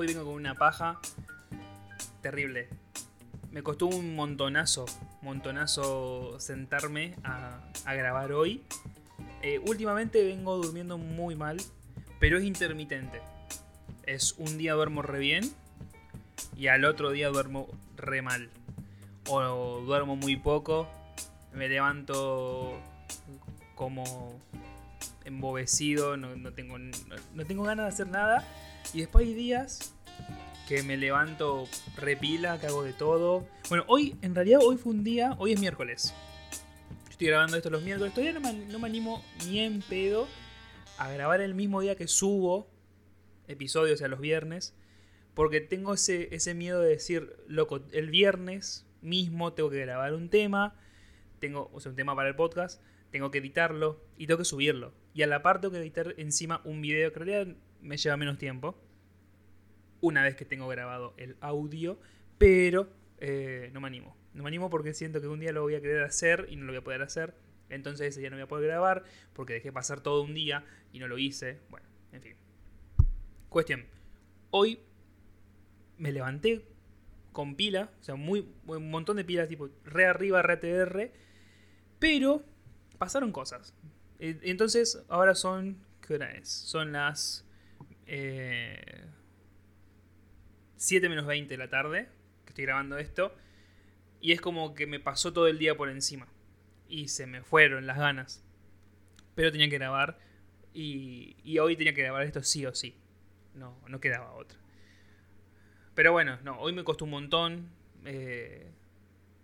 Hoy vengo con una paja terrible. Me costó un montonazo, montonazo sentarme a, grabar hoy. Eh, últimamente vengo durmiendo muy mal, pero es intermitente. Es un día duermo re bien y al otro día duermo re mal. O duermo muy poco, me levanto como embobecido, no, tengo, no, tengo ganas de hacer nada. Y después hay días que me levanto repila, que hago de todo. Bueno, hoy, en realidad hoy fue un día, hoy es miércoles. Estoy grabando esto los miércoles, todavía no me, animo ni en pedo a grabar el mismo día que subo episodios, o sea, los viernes. Porque tengo ese, ese miedo de decir, loco, el viernes mismo tengo que grabar un tema, tengo, o sea, un tema para el podcast, tengo que editarlo y tengo que subirlo. Y a la par tengo que editar encima un video que en realidad me lleva menos tiempo. Una vez que tengo grabado el audio, pero eh, no me animo. No me animo porque siento que un día lo voy a querer hacer y no lo voy a poder hacer. Entonces ese no voy a poder grabar porque dejé pasar todo un día y no lo hice. Bueno, en fin. Cuestión. Hoy me levanté con pila, o sea, muy, un montón de pilas, tipo re arriba, re TR, pero pasaron cosas. E, entonces, ahora son, ¿qué hora es? Son las 7 eh, menos 20 de la tarde, que estoy grabando esto, y es como que me pasó todo el día por encima, y se me fueron las ganas, pero tenía que grabar, y, y hoy tenía que grabar esto sí o sí, no, no quedaba otra. Pero bueno, no, hoy me costó un montón. Eh,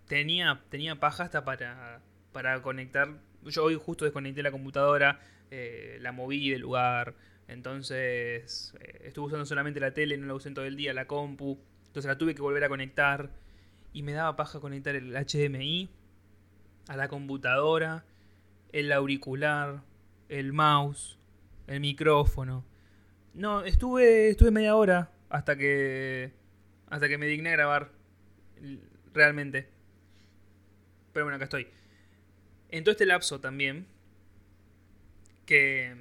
tenía, tenía paja hasta para, para conectar. Yo hoy justo desconecté la computadora, eh, la moví del lugar. Entonces eh, estuve usando solamente la tele, no la usé todo el día, la compu. Entonces la tuve que volver a conectar. Y me daba paja conectar el HDMI a la computadora, el auricular, el mouse, el micrófono. No, estuve, estuve media hora hasta que hasta que me digné a grabar. Realmente. Pero bueno, acá estoy. En todo este lapso también. Que.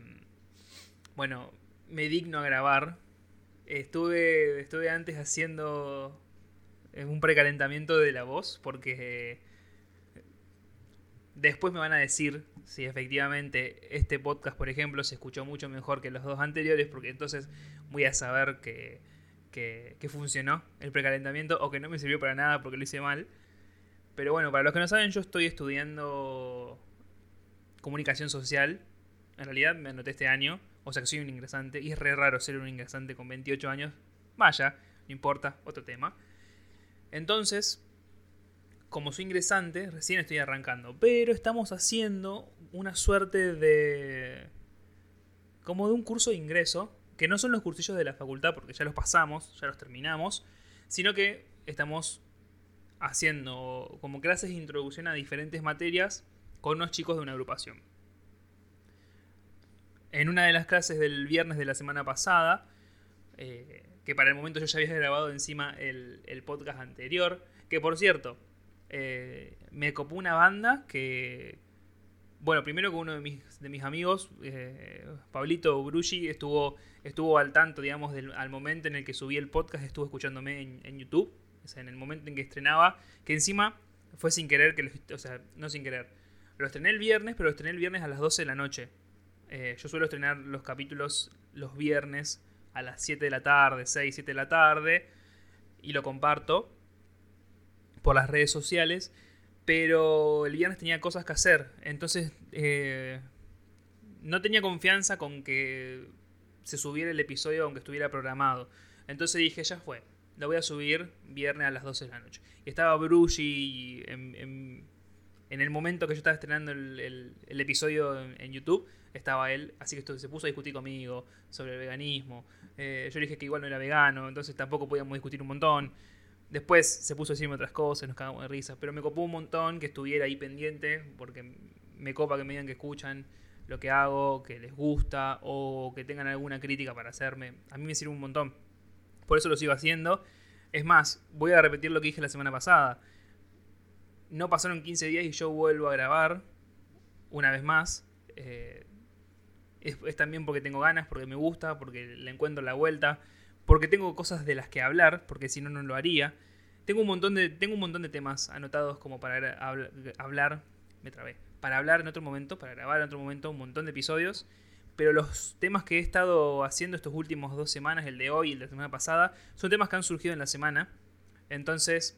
Bueno, me digno a grabar. Estuve, estuve antes haciendo un precalentamiento de la voz. Porque. Después me van a decir si efectivamente este podcast, por ejemplo, se escuchó mucho mejor que los dos anteriores. Porque entonces voy a saber que que, funcionó el precalentamiento o que no me sirvió para nada porque lo hice mal. Pero bueno, para los que no saben, yo estoy estudiando comunicación social. En realidad me anoté este año, o sea que soy un ingresante, y es re raro ser un ingresante con 28 años. Vaya, no importa, otro tema. Entonces, como soy ingresante, recién estoy arrancando, pero estamos haciendo una suerte de... como de un curso de ingreso que no son los cursillos de la facultad, porque ya los pasamos, ya los terminamos, sino que estamos haciendo como clases de introducción a diferentes materias con unos chicos de una agrupación. En una de las clases del viernes de la semana pasada, eh, que para el momento yo ya había grabado encima el, podcast anterior, que por cierto, eh, me copó una banda que, bueno, primero con uno de mis, de mis amigos, eh, Pablito Bruggi, estuvo, estuvo al tanto, digamos, del, al momento en el que subí el podcast, estuvo escuchándome en, YouTube, o sea, en el momento en que estrenaba, que encima fue sin querer, que lo, o sea, no sin querer. Lo estrené el viernes, pero lo estrené el viernes a las 12 de la noche. Eh, yo suelo estrenar los capítulos los viernes a las 7 de la tarde, 6, 7 de la tarde, y lo comparto por las redes sociales pero el viernes tenía cosas que hacer. Entonces eh, no tenía confianza con que se subiera el episodio aunque estuviera programado. Entonces dije, ya fue. Lo voy a subir viernes a las 12 de la noche. Y estaba Brucey en, en, el momento que yo estaba estrenando el, episodio en, YouTube. Estaba él, así que se puso a discutir conmigo sobre el veganismo. Eh, yo le dije que igual no era vegano, entonces tampoco podíamos discutir un montón. Después se puso a decirme otras cosas, nos cagamos de risa, pero me copó un montón que estuviera ahí pendiente, porque me copa que me digan que escuchan lo que hago, que les gusta o que tengan alguna crítica para hacerme. A mí me sirve un montón. Por eso lo sigo haciendo. Es más, voy a repetir lo que dije la semana pasada. No pasaron 15 días y yo vuelvo a grabar una vez más. Eh, es, también porque tengo ganas, porque me gusta, porque le encuentro la vuelta porque tengo cosas de las que hablar, porque si no, no lo haría. Tengo un montón de, tengo un montón de temas anotados como para hablar, me trabé, para hablar en otro momento, para grabar en otro momento, un montón de episodios. Pero los temas que he estado haciendo estos últimos dos semanas, el de hoy y el de la semana pasada, son temas que han surgido en la semana. Entonces,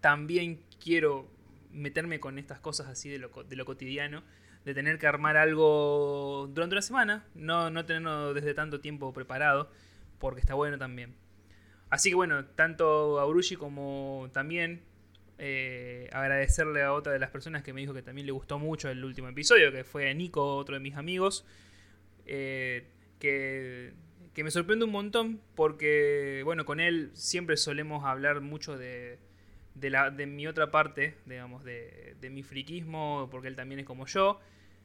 también quiero meterme con estas cosas así de lo cotidiano, de tener que armar algo durante una semana, no, no tenerlo desde tanto tiempo preparado, porque está bueno también. Así que bueno, tanto a Urushi como también eh, agradecerle a otra de las personas que me dijo que también le gustó mucho el último episodio, que fue Nico, otro de mis amigos, eh, que, que, me sorprende un montón porque, bueno, con él siempre solemos hablar mucho de, de, la, de mi otra parte, digamos, de, de mi friquismo, porque él también es como yo.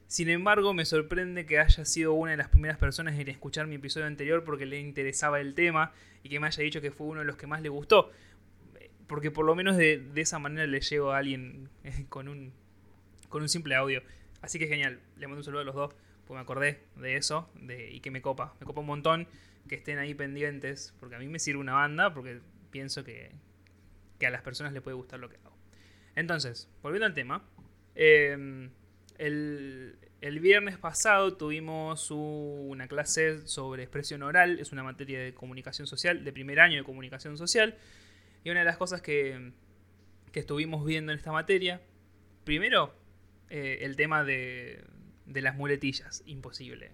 Sin embargo, me sorprende que haya sido una de las primeras personas en escuchar mi episodio anterior porque le interesaba el tema y que me haya dicho que fue uno de los que más le gustó. Porque por lo menos de, esa manera le llego a alguien con un, con un simple audio. Así que genial, le mando un saludo a los dos, pues me acordé de eso de, y que me copa. Me copa un montón que estén ahí pendientes, porque a mí me sirve una banda, porque pienso que, que a las personas les puede gustar lo que hago. Entonces, volviendo al tema. Eh, el, viernes pasado tuvimos una clase sobre expresión oral, es una materia de comunicación social, de primer año de comunicación social. Y una de las cosas que, estuvimos viendo en esta materia, primero, eh, el tema de, las muletillas, imposible.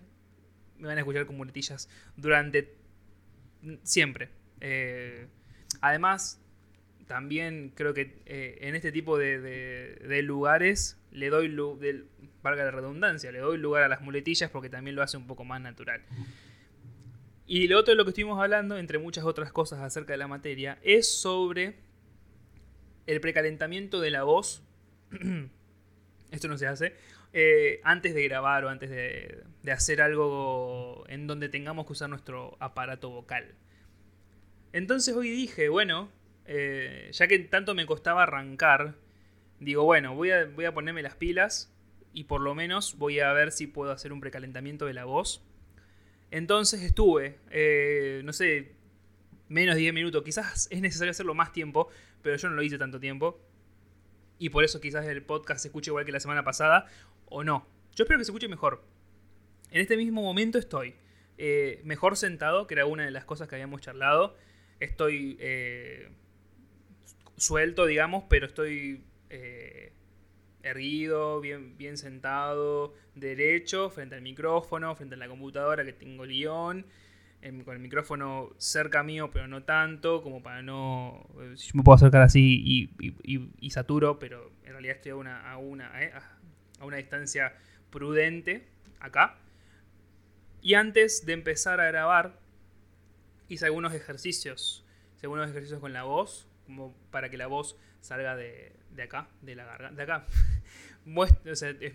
Me van a escuchar con muletillas durante siempre. Eh, además, también creo que eh, en este tipo de, lugares le doy, de, valga la redundancia, le doy lugar a las muletillas porque también lo hace un poco más natural. Y lo otro de lo que estuvimos hablando, entre muchas otras cosas acerca de la materia, es sobre el precalentamiento de la voz. Esto no se hace. Eh, antes de grabar o antes de, de hacer algo en donde tengamos que usar nuestro aparato vocal. Entonces hoy dije, bueno, eh, ya que tanto me costaba arrancar, digo, bueno, voy a, voy a ponerme las pilas y por lo menos voy a ver si puedo hacer un precalentamiento de la voz. Entonces estuve, eh, no sé, menos de 10 minutos. Quizás es necesario hacerlo más tiempo, pero yo no lo hice tanto tiempo. Y por eso quizás el podcast se escuche igual que la semana pasada, o no. Yo espero que se escuche mejor. En este mismo momento estoy eh, mejor sentado, que era una de las cosas que habíamos charlado. Estoy suelto, digamos, pero estoy eh, erguido, bien, bien sentado, derecho, frente al micrófono, frente a la computadora que tengo guion, con el micrófono cerca mío, pero no tanto, como para no... Eh, yo me puedo acercar así y, saturo, pero en realidad estoy a una, a una, eh, a una distancia prudente acá. Y antes de empezar a grabar, hice algunos ejercicios, algunos ejercicios con la voz, como para que la voz salga de, acá, de la garganta. De acá. me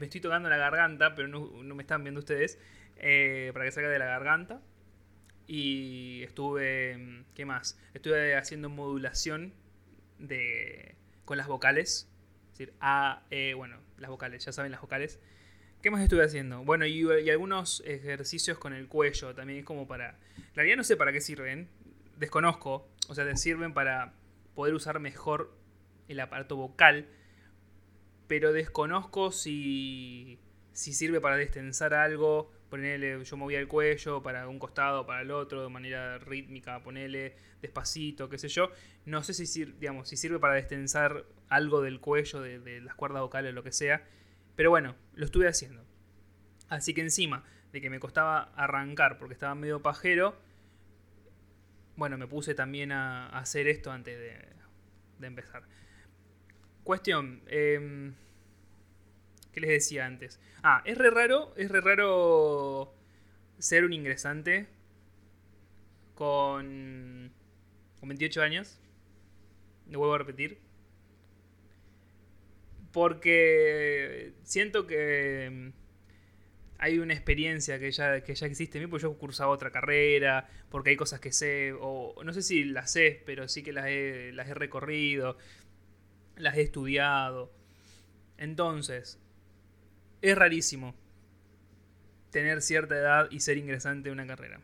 estoy tocando la garganta, pero no, me están viendo ustedes. Eh, para que salga de la garganta. Y estuve. ¿Qué más? Estuve haciendo modulación de, con las vocales. Es decir, A, E, bueno, las vocales, ya saben las vocales. ¿Qué más estuve haciendo? Bueno, y, y, algunos ejercicios con el cuello también, es como para... En realidad no sé para qué sirven, desconozco, o sea, te sirven para poder usar mejor el aparato vocal, pero desconozco si, si sirve para destensar algo, ponerle, yo movía el cuello para un costado, para el otro, de manera rítmica, ponerle despacito, qué sé yo. No sé si, digamos, si sirve para destensar algo del cuello, de, de las cuerdas vocales, lo que sea. Pero bueno, lo estuve haciendo. Así que encima de que me costaba arrancar porque estaba medio pajero, bueno, me puse también a, hacer esto antes de, empezar. Cuestión. Em, ¿Qué les decía antes? Ah, es re raro, es re raro ser un ingresante con, con 28 años. Me vuelvo a repetir. Porque siento que hay una experiencia que ya, que ya existe en mí, porque yo he cursado otra carrera, porque hay cosas que sé, o no sé si las sé, pero sí que las he, las he recorrido, las he estudiado. Entonces, es rarísimo tener cierta edad y ser ingresante en una carrera.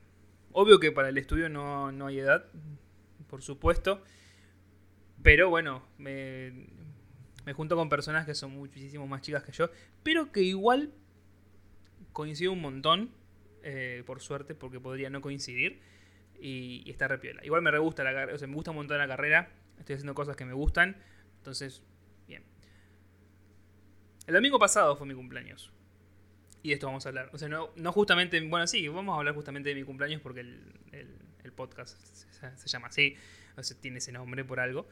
Obvio que para el estudio no, no hay edad, por supuesto. Pero bueno, me, me junto con personas que son muchísimo más chicas que yo. Pero que igual coincido un montón. eh, por suerte, porque podría no coincidir. Y, está repiola. Igual me gusta la carrera. Me gusta un montón la carrera. Estoy haciendo cosas que me gustan. Entonces, bien. El domingo pasado fue mi cumpleaños. Y de esto vamos a hablar. O sea, no, no justamente. Bueno, sí, vamos a hablar justamente de mi cumpleaños porque el, el- el podcast se, se llama así. O sea, tiene ese nombre por algo.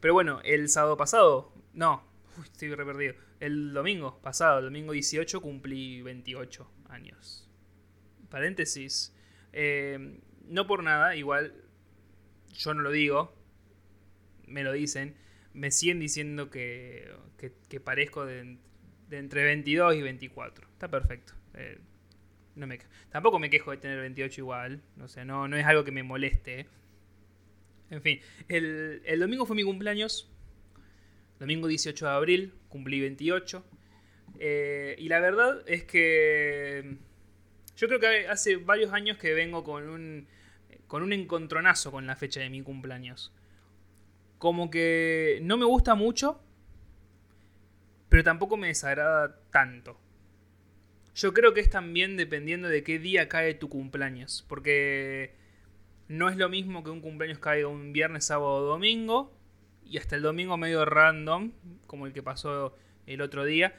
Pero bueno, el sábado pasado. No, uy, estoy re perdido. El domingo pasado, el domingo 18, cumplí 28 años. Paréntesis. eh, no por nada, igual. Yo no lo digo. Me lo dicen. Me siguen diciendo que, que, parezco de, de entre 22 y 24. Está perfecto. Eh, no me, tampoco me quejo de tener 28 igual. O sea, no, no es algo que me moleste. En fin, el, el domingo fue mi cumpleaños. Domingo 18 de abril, cumplí 28. Eh, y la verdad es que yo creo que hace varios años que vengo con un, con un encontronazo con la fecha de mi cumpleaños. Como que no me gusta mucho, pero tampoco me desagrada tanto. Yo creo que es también dependiendo de qué día cae tu cumpleaños. Porque no es lo mismo que un cumpleaños caiga un viernes, sábado o domingo. Y hasta el domingo medio random, como el que pasó el otro día.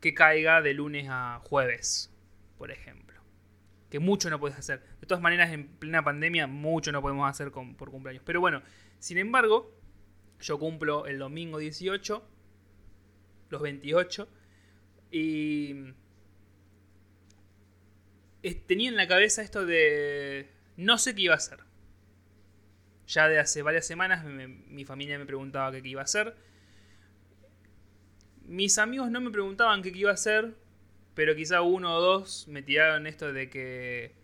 Que caiga de lunes a jueves, por ejemplo. Que mucho no puedes hacer. De todas maneras, en plena pandemia, mucho no podemos hacer por cumpleaños. Pero bueno, sin embargo, yo cumplo el domingo 18, los 28. Y es- tenía en la cabeza esto de no sé qué iba a hacer. Ya de hace varias semanas me- mi familia me preguntaba qué, iba a hacer. Mis amigos no me preguntaban qué, iba a hacer, pero quizá uno o dos me tiraron esto de que,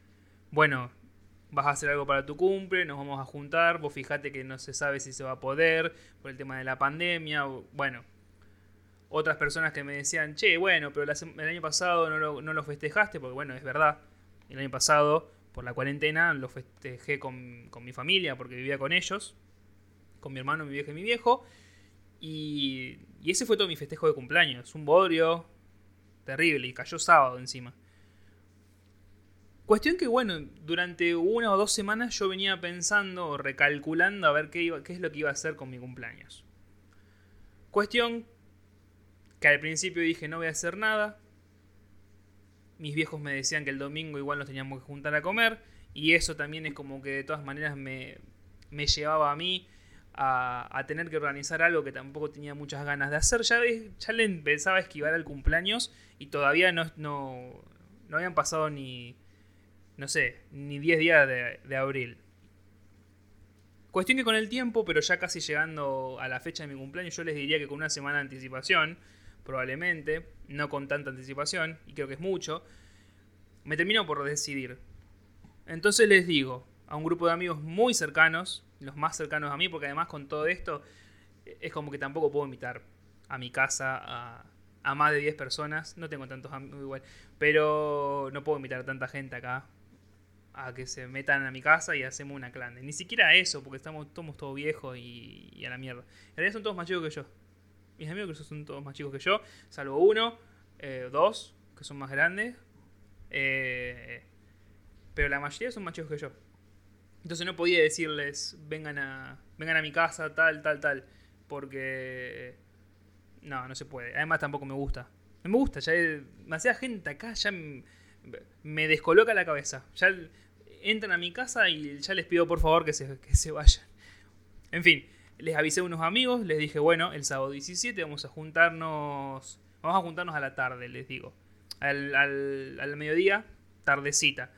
bueno, vas a hacer algo para tu cumple, nos vamos a juntar, vos fijate que no se sabe si se va a poder por el tema de la pandemia, bueno, otras personas que me decían, che, bueno, pero el año pasado no no lo festejaste, porque bueno, es verdad, el año pasado, por la cuarentena, lo festejé con, con mi familia, porque vivía con ellos, con mi hermano, mi vieja y mi viejo, y, ese fue todo mi festejo de cumpleaños, un bodrio terrible, y cayó sábado encima. Cuestión que, bueno, durante una o dos semanas yo venía pensando o recalculando a ver qué, iba, qué es lo que iba a hacer con mi cumpleaños. Cuestión que al principio dije no voy a hacer nada. Mis viejos me decían que el domingo igual nos teníamos que juntar a comer. Y eso también es como que de todas maneras me, me llevaba a mí a, a tener que organizar algo que tampoco tenía muchas ganas de hacer. Ya, ya le empezaba a esquivar al cumpleaños y todavía no, no, no habían pasado ni, no sé, ni 10 días de, de abril. Cuestión que con el tiempo, pero ya casi llegando a la fecha de mi cumpleaños, yo les diría que con una semana de anticipación, probablemente, no con tanta anticipación, y creo que es mucho, me termino por decidir. Entonces les digo a un grupo de amigos muy cercanos, los más cercanos a mí, porque además con todo esto es como que tampoco puedo invitar a mi casa a, a más de 10 personas, no tengo tantos amigos igual, pero no puedo invitar a tanta gente acá a que se metan a mi casa y hacemos una clan. Ni siquiera eso, porque estamos, somos todos viejos y, y a la mierda. En realidad son todos más chicos que yo. Mis amigos que son todos más chicos que yo, salvo uno, eh, dos, que son más grandes. eh, pero la mayoría son más chicos que yo. Entonces no podía decirles, vengan a, vengan a mi casa, tal, tal, tal. Porque... No, no se puede. Además tampoco me gusta. No me gusta, ya hay demasiada gente acá, ya me descoloca la cabeza. Ya entran a mi casa y ya les pido por favor que se, que se vayan. En fin, les avisé a unos amigos, les dije, bueno, el sábado 17 vamos a juntarnos, vamos a juntarnos a la tarde, les digo. Al, mediodía, tardecita.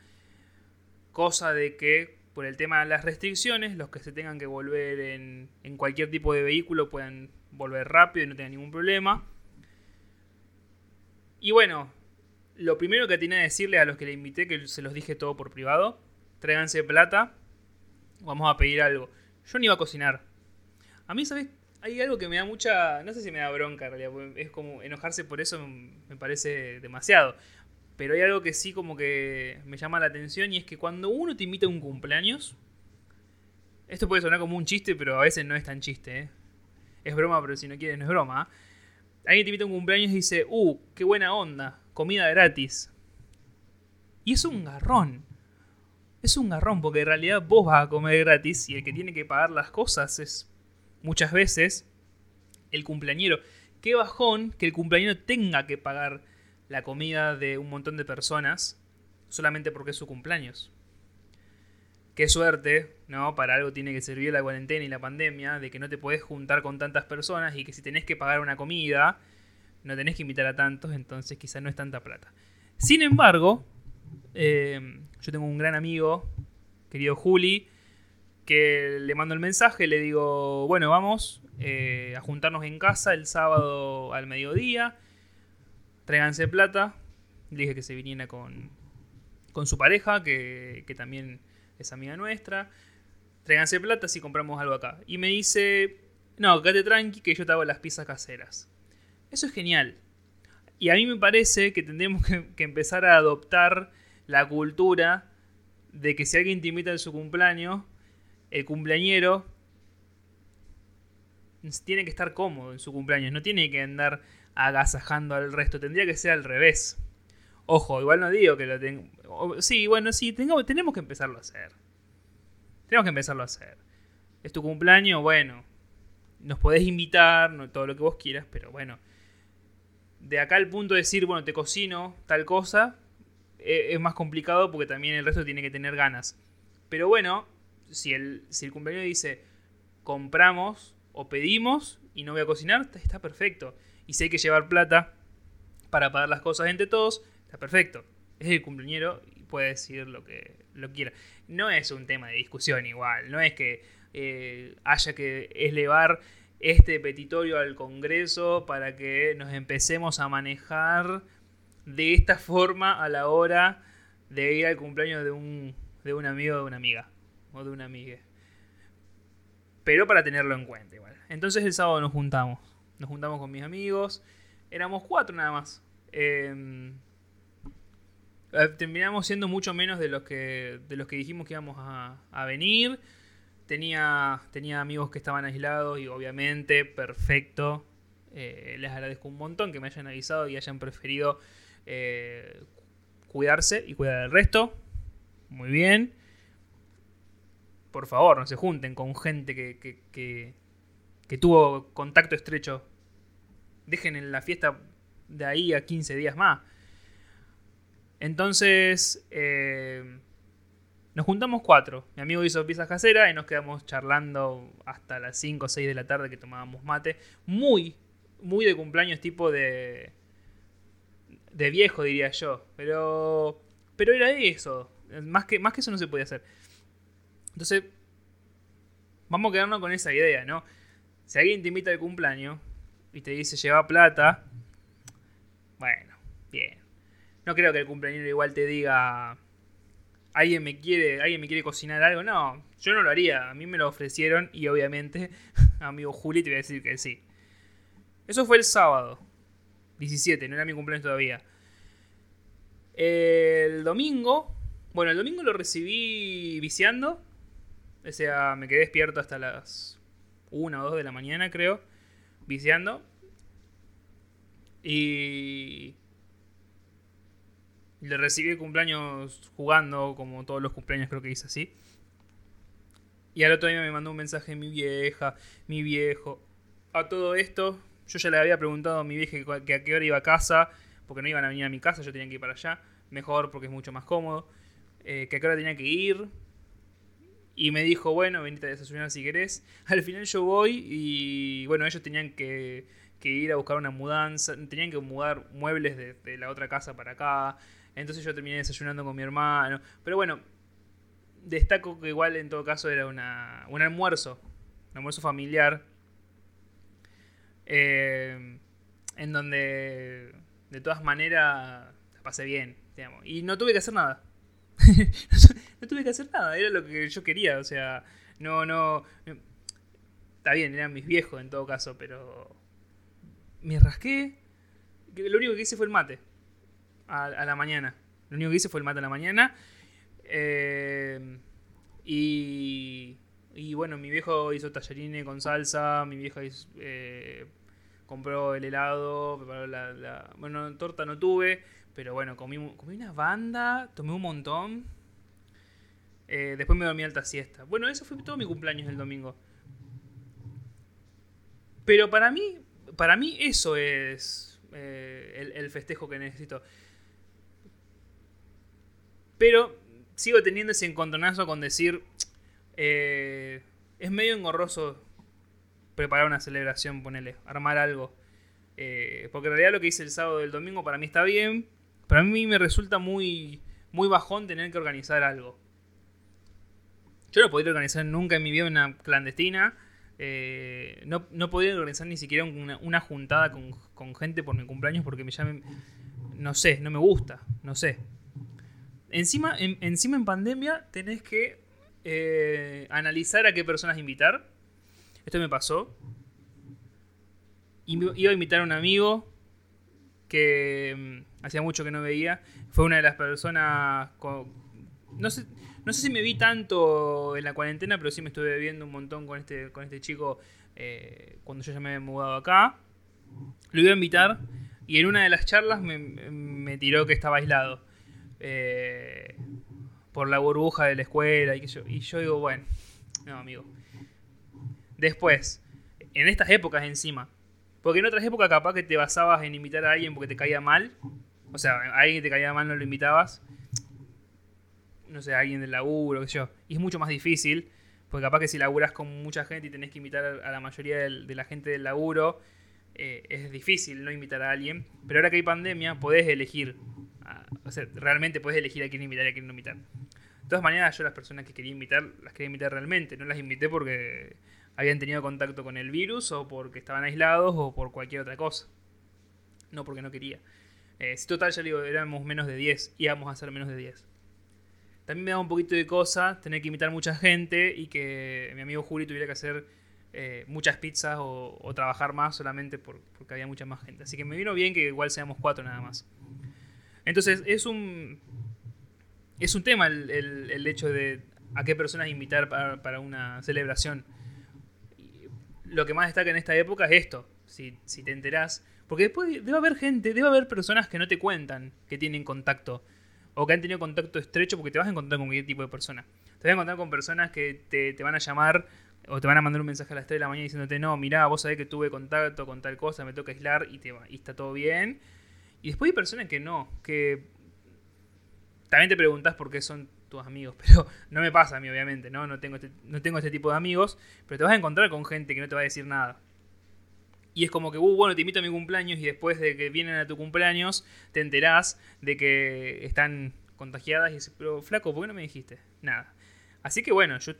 Cosa de que por el tema de las restricciones, los que se tengan que volver en, en cualquier tipo de vehículo puedan volver rápido y no tengan ningún problema. Y bueno, lo primero que tenía que decirle a los que le invité, que se los dije todo por privado, tráiganse plata, vamos a pedir algo. Yo no iba a cocinar. A mí, ¿sabes? Hay algo que me da mucha, no sé si me da bronca en realidad, es como enojarse por eso me parece demasiado. Pero hay algo que sí como que me llama la atención y es que cuando uno te invita a un cumpleaños, esto puede sonar como un chiste, pero a veces no es tan chiste, ¿eh? Es broma, pero si no quieres no es broma. Alguien te invita a un cumpleaños y dice, uh, qué buena onda, comida gratis. Y es un garrón. Es un garrón, porque en realidad vos vas a comer gratis y el que tiene que pagar las cosas es muchas veces el cumpleañero. Qué bajón que el cumpleañero tenga que pagar la comida de un montón de personas solamente porque es su cumpleaños. Qué suerte, ¿no? Para algo tiene que servir la cuarentena y la pandemia, de que no te puedes juntar con tantas personas y que si tenés que pagar una comida, no tenés que invitar a tantos, entonces quizás no es tanta plata. Sin embargo, eh, yo tengo un gran amigo, querido Juli, que le mando el mensaje, le digo, bueno, vamos eh, a juntarnos en casa el sábado al mediodía, tráiganse plata, le dije que se viniera con, con su pareja, que, que también es amiga nuestra, tráiganse plata si compramos algo acá. Y me dice, no, quédate tranqui que yo te hago las pizzas caseras. Eso es genial. Y a mí me parece que tendremos que, que empezar a adoptar la cultura de que si alguien te invita su cumpleaños, el cumpleañero tiene que estar cómodo en su cumpleaños, no tiene que andar agasajando al resto, tendría que ser al revés. Ojo, igual no digo que lo tengo. Sí, bueno, sí, tenemos que empezarlo a hacer. Tenemos que empezarlo a hacer. Es tu cumpleaños, bueno, nos podés invitar, todo lo que vos quieras, pero bueno. De acá al punto de decir, bueno, te cocino tal cosa, e, es más complicado porque también el resto tiene que tener ganas. Pero bueno, si el, si cumpleaños dice, compramos o pedimos y no voy a cocinar, está perfecto. Y si hay que llevar plata para pagar las cosas entre todos, está perfecto. Es el cumpleañero y puede decir lo que lo quiera. No es un tema de discusión igual, no es que eh, haya que elevar este petitorio al Congreso para que nos empecemos a manejar de esta forma a la hora de ir al cumpleaños de un, de un amigo o de una amiga. O de una amiga. Pero para tenerlo en cuenta igual. Entonces el sábado nos juntamos. Nos juntamos con mis amigos. Éramos cuatro nada más. Em, eh, terminamos siendo mucho menos de los que, de los que dijimos que íbamos a, venir. Tenía, tenía amigos que estaban aislados y obviamente, perfecto. Eh, les agradezco un montón que me hayan avisado y hayan preferido eh, cuidarse y cuidar del resto. Muy bien. Por favor, no se junten con gente que, que, tuvo contacto estrecho. Dejen en la fiesta de ahí a 15 días más. Entonces, eh, nos juntamos cuatro. Mi amigo hizo pizzas caseras y nos quedamos charlando hasta las 5 o 6 de la tarde que tomábamos mate. Muy, muy de cumpleaños tipo de, de viejo, diría yo. Pero, pero era eso. Más que, más que eso no se podía hacer. Entonces, vamos a quedarnos con esa idea, ¿no? Si alguien te invita al cumpleaños y te dice lleva plata, bueno, bien. No creo que el cumpleañero igual te diga alguien me quiere, alguien me quiere cocinar algo. No, yo no lo haría. A mí me lo ofrecieron y obviamente, amigo Juli, te voy a decir que sí. Eso fue el sábado. 17, no era mi cumpleaños todavía. El domingo, bueno, el domingo lo recibí viciando. O sea, me quedé despierto hasta las 1 o 2 de la mañana, creo, viciando. Y le recibí cumpleaños jugando, como todos los cumpleaños creo que hice así. Y al otro día me mandó un mensaje mi vieja, mi viejo. A todo esto, yo ya le había preguntado a mi vieja que a qué hora iba a casa, porque no iban a venir a mi casa, yo tenía que ir para allá. Mejor porque es mucho más cómodo. Eh, que a qué hora tenía que ir. Y me dijo, bueno, venite a desayunar si querés. Al final yo voy y bueno, ellos tenían que, ir a buscar una mudanza, tenían que mudar muebles de, la otra casa para acá. Entonces yo terminé desayunando con mi hermano. Pero bueno, destaco que igual en todo caso era una, un almuerzo, un almuerzo familiar eh, en donde de todas maneras pasé bien, digamos. Y no tuve que hacer nada. no tuve que hacer nada, era lo que yo quería, o sea, no, no... Está bien, eran mis viejos en todo caso, pero... Me rasqué. Lo único que hice fue el mate. a, la mañana. Lo único que hice fue el mate a la mañana. Eh, y, y bueno, mi viejo hizo tallarines con salsa, mi vieja eh, compró el helado, preparó la, Bueno, torta no tuve, pero bueno, comí, comí una banda, tomé un montón. Eh, después me dormí alta siesta. Bueno, eso fue todo mi cumpleaños el domingo. Pero para mí, para mí eso es eh, el, festejo que necesito. Pero sigo teniendo ese encontronazo con decir, eh, es medio engorroso preparar una celebración, ponele, armar algo. porque en realidad lo que hice el sábado del domingo para mí está bien. Pero a mí me resulta muy, muy bajón tener que organizar algo. Yo no podría organizar nunca en mi vida una clandestina. Eh, no, no podría organizar ni siquiera una, juntada con, gente por mi cumpleaños porque me llamen. No sé, no me gusta, no sé. Encima en, encima en pandemia tenés que eh, analizar a qué personas invitar. Esto me pasó. Iba a invitar a un amigo que mm, hacía mucho que no veía. Fue una de las personas. no sé, no sé si me vi tanto en la cuarentena, pero sí me estuve viendo un montón con este, con este chico eh, cuando yo ya me había mudado acá. Lo iba a invitar y en una de las charlas me, tiró que estaba aislado. Eh, por la burbuja de la escuela y, que yo, y yo digo, bueno, no, amigo. Después, en estas épocas encima, porque en otras épocas capaz que te basabas en invitar a alguien porque te caía mal. O sea, a alguien que te caía mal no lo invitabas no sé, alguien del laburo, qué sé yo. Y es mucho más difícil, porque capaz que si laburas con mucha gente y tenés que invitar a la mayoría de la gente del laburo, eh, es difícil no invitar a alguien. Pero ahora que hay pandemia, podés elegir. o sea, realmente podés elegir a quién invitar y a quién no invitar. De todas maneras, yo las personas que quería invitar, las quería invitar realmente. No las invité porque habían tenido contacto con el virus o porque estaban aislados o por cualquier otra cosa. No porque no quería. Eh, si total, ya digo, éramos menos de 10, íbamos a ser menos de 10. También me da un poquito de cosa tener que invitar mucha gente y que mi amigo Juli tuviera que hacer eh, muchas pizzas o, trabajar más solamente porque había mucha más gente. Así que me vino bien que igual seamos cuatro nada más. Entonces es un, es un tema el, hecho de a qué personas invitar para, una celebración. Lo que más destaca en esta época es esto, si, si te enterás. Porque después debe haber gente, debe haber personas que no te cuentan que tienen contacto o que han tenido contacto estrecho, porque te vas a encontrar con cualquier tipo de persona. Te vas a encontrar con personas que te, van a llamar o te van a mandar un mensaje a las 3 de la mañana diciéndote, no, mirá, vos sabés que tuve contacto con tal cosa, me toca aislar y, te, y está todo bien. Y después hay personas que no, que también te preguntas por qué son tus amigos, pero no me pasa a mí, obviamente, ¿no? No tengo, este, no tengo este tipo de amigos, pero te vas a encontrar con gente que no te va a decir nada. Y es como que, uh, bueno, te invito a mi cumpleaños y después de que vienen a tu cumpleaños te enterás de que están contagiadas y dices, pero flaco, ¿por qué no me dijiste? Nada. Así que bueno, yo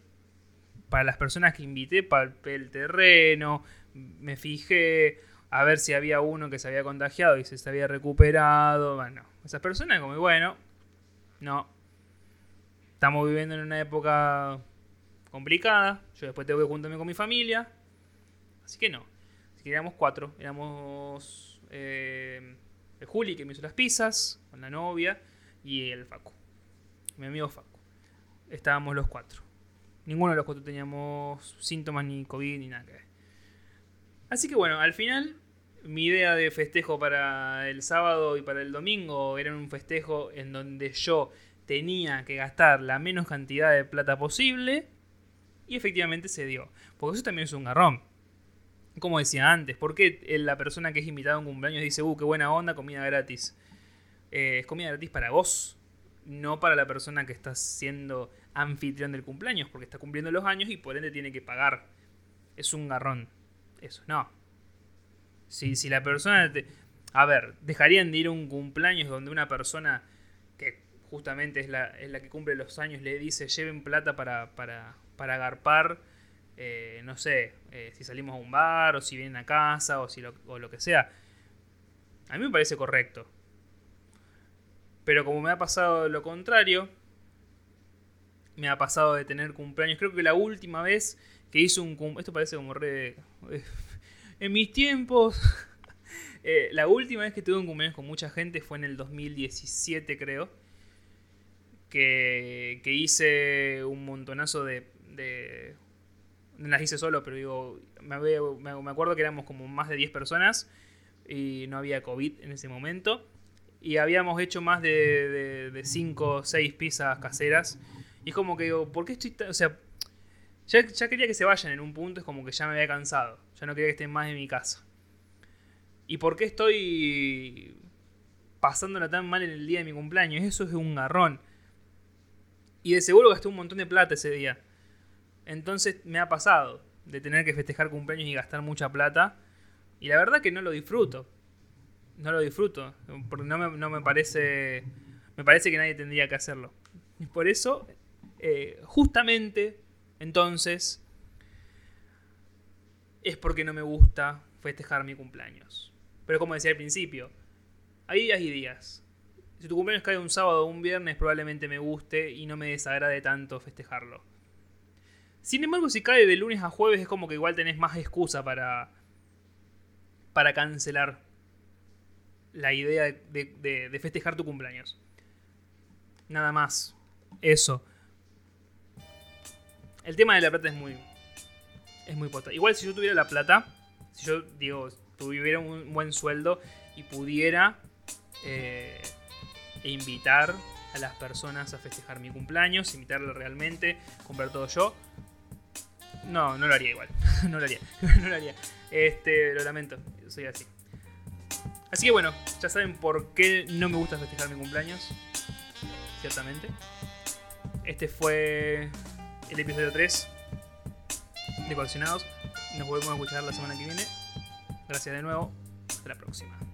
para las personas que invité, palpé el terreno, me fijé a ver si había uno que se había contagiado y se había recuperado. Bueno, esas personas como, bueno, no. Estamos viviendo en una época complicada. Yo después tengo que juntarme con mi familia. Así que no. Que éramos cuatro. Éramos eh, Juli, que me hizo las pizzas, con la novia, y el Facu. Mi amigo Facu. Estábamos los cuatro. Ninguno de los cuatro teníamos síntomas ni COVID ni nada que ver. Así que bueno, al final mi idea de festejo para el sábado y para el domingo era un festejo en donde yo tenía que gastar la menos cantidad de plata posible y efectivamente se dio. Porque eso también es un garrón como decía antes, ¿por qué la persona que es invitada a un cumpleaños dice, uh, qué buena onda, comida gratis? Eh, es comida gratis para vos, no para la persona que está siendo anfitrión del cumpleaños, porque está cumpliendo los años y por ende tiene que pagar. Es un garrón. Eso, no. Si, si la persona... A ver, dejarían de ir a un cumpleaños donde una persona que justamente es la, es la que cumple los años le dice lleven plata para, para, para agarpar eh, no sé, eh, si salimos a un bar o si vienen a casa o, si lo, o lo que sea. A mí me parece correcto. Pero como me ha pasado lo contrario, me ha pasado de tener cumpleaños. Creo que la última vez que hice un cumpleaños. Esto parece como re. en mis tiempos. Eh, la última vez que tuve un cumpleaños con mucha gente fue en el 2017, creo. Que, que hice un montonazo de, de. Las hice solo, pero digo. Me, me, acuerdo que éramos como más de 10 personas. Y no había COVID en ese momento. Y habíamos hecho más de 5 o 6 pizzas caseras. Y es como que digo, ¿por qué estoy O sea, ya, ya quería que se vayan en un punto. Es como que ya me había cansado. Ya no quería que estén más en mi casa. ¿Y por qué estoy pasándola tan mal en el día de mi cumpleaños? Eso es un garrón. Y de seguro gasté un montón de plata ese día. Entonces me ha pasado de tener que festejar cumpleaños y gastar mucha plata. Y la verdad que no lo disfruto. No lo disfruto. Porque no me, parece. Me parece que nadie tendría que hacerlo. Y por eso, eh, justamente, entonces, es porque no me gusta festejar mi cumpleaños. Pero como decía al principio, hay días y días. Si tu cumpleaños cae un sábado o un viernes, probablemente me guste y no me desagrade tanto festejarlo. Sin embargo, si cae de lunes a jueves, es como que igual tenés más excusa para. para cancelar la idea de, de festejar tu cumpleaños. Nada más. Eso. El tema de la plata es muy. Es muy potente. Igual si yo tuviera la plata. Si yo digo, tuviera un buen sueldo y pudiera eh, invitar a las personas a festejar mi cumpleaños, invitarle realmente, comprar todo yo. No, no lo haría igual. no lo haría. no lo haría. Este, lo lamento. Soy así. Así que bueno, ya saben por qué no me gusta festejar mi cumpleaños. Ciertamente. Este fue el episodio 3 de Coleccionados. Nos volvemos a escuchar la semana que viene. Gracias de nuevo. Hasta la próxima.